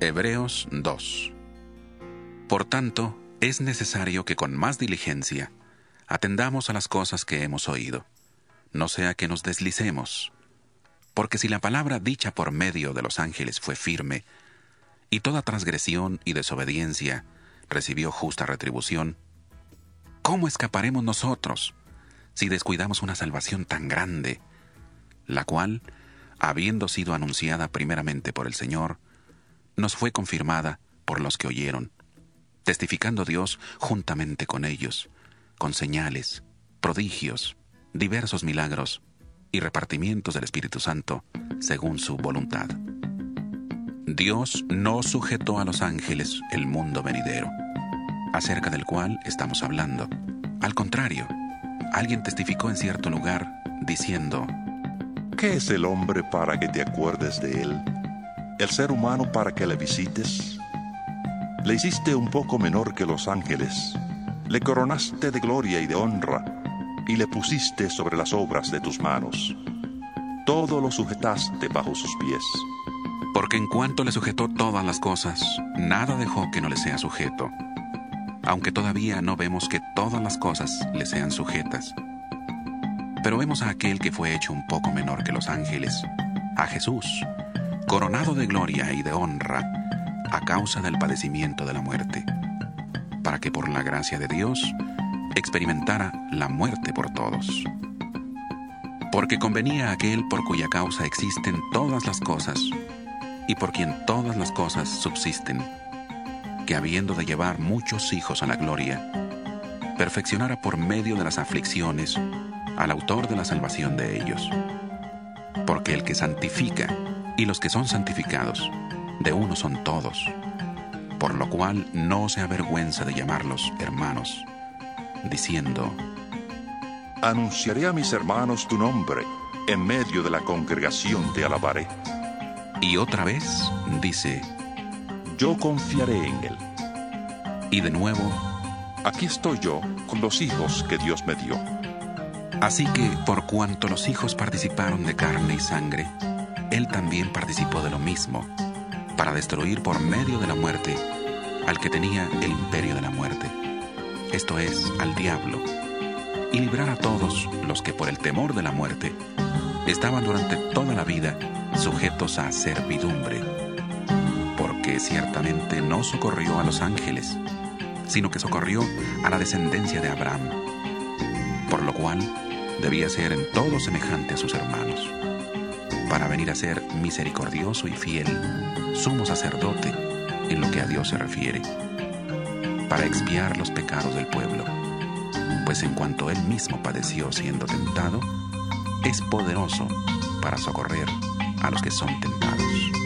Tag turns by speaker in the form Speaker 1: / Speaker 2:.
Speaker 1: Hebreos 2 Por tanto, es necesario que con más diligencia atendamos a las cosas que hemos oído, no sea que nos deslicemos. Porque si la palabra dicha por medio de los ángeles fue firme, y toda transgresión y desobediencia recibió justa retribución, ¿cómo escaparemos nosotros si descuidamos una salvación tan grande, la cual, habiendo sido anunciada primeramente por el Señor, nos fue confirmada por los que oyeron, testificando Dios juntamente con ellos, con señales, prodigios, diversos milagros y repartimientos del Espíritu Santo según su voluntad. Dios no sujetó a los ángeles el mundo venidero, acerca del cual estamos hablando. Al contrario, alguien testificó en cierto lugar, diciendo,
Speaker 2: ¿Qué es el hombre para que te acuerdes de él? El ser humano para que le visites? Le hiciste un poco menor que los ángeles, le coronaste de gloria y de honra, y le pusiste sobre las obras de tus manos. Todo lo sujetaste bajo sus pies.
Speaker 1: Porque en cuanto le sujetó todas las cosas, nada dejó que no le sea sujeto, aunque todavía no vemos que todas las cosas le sean sujetas. Pero vemos a aquel que fue hecho un poco menor que los ángeles, a Jesús, coronado de gloria y de honra a causa del padecimiento de la muerte, para que por la gracia de Dios experimentara la muerte por todos. Porque convenía aquel por cuya causa existen todas las cosas y por quien todas las cosas subsisten, que habiendo de llevar muchos hijos a la gloria, perfeccionara por medio de las aflicciones al autor de la salvación de ellos. Porque el que santifica y los que son santificados, de uno son todos, por lo cual no se avergüenza de llamarlos hermanos, diciendo,
Speaker 2: Anunciaré a mis hermanos tu nombre, en medio de la congregación te alabaré.
Speaker 1: Y otra vez dice,
Speaker 2: Yo confiaré en él.
Speaker 1: Y de nuevo,
Speaker 2: Aquí estoy yo con los hijos que Dios me dio.
Speaker 1: Así que por cuanto los hijos participaron de carne y sangre, él también participó de lo mismo, para destruir por medio de la muerte al que tenía el imperio de la muerte, esto es, al diablo, y librar a todos los que por el temor de la muerte estaban durante toda la vida sujetos a servidumbre, porque ciertamente no socorrió a los ángeles, sino que socorrió a la descendencia de Abraham, por lo cual debía ser en todo semejante a sus hermanos para venir a ser misericordioso y fiel, sumo sacerdote en lo que a Dios se refiere, para expiar los pecados del pueblo, pues en cuanto él mismo padeció siendo tentado, es poderoso para socorrer a los que son tentados.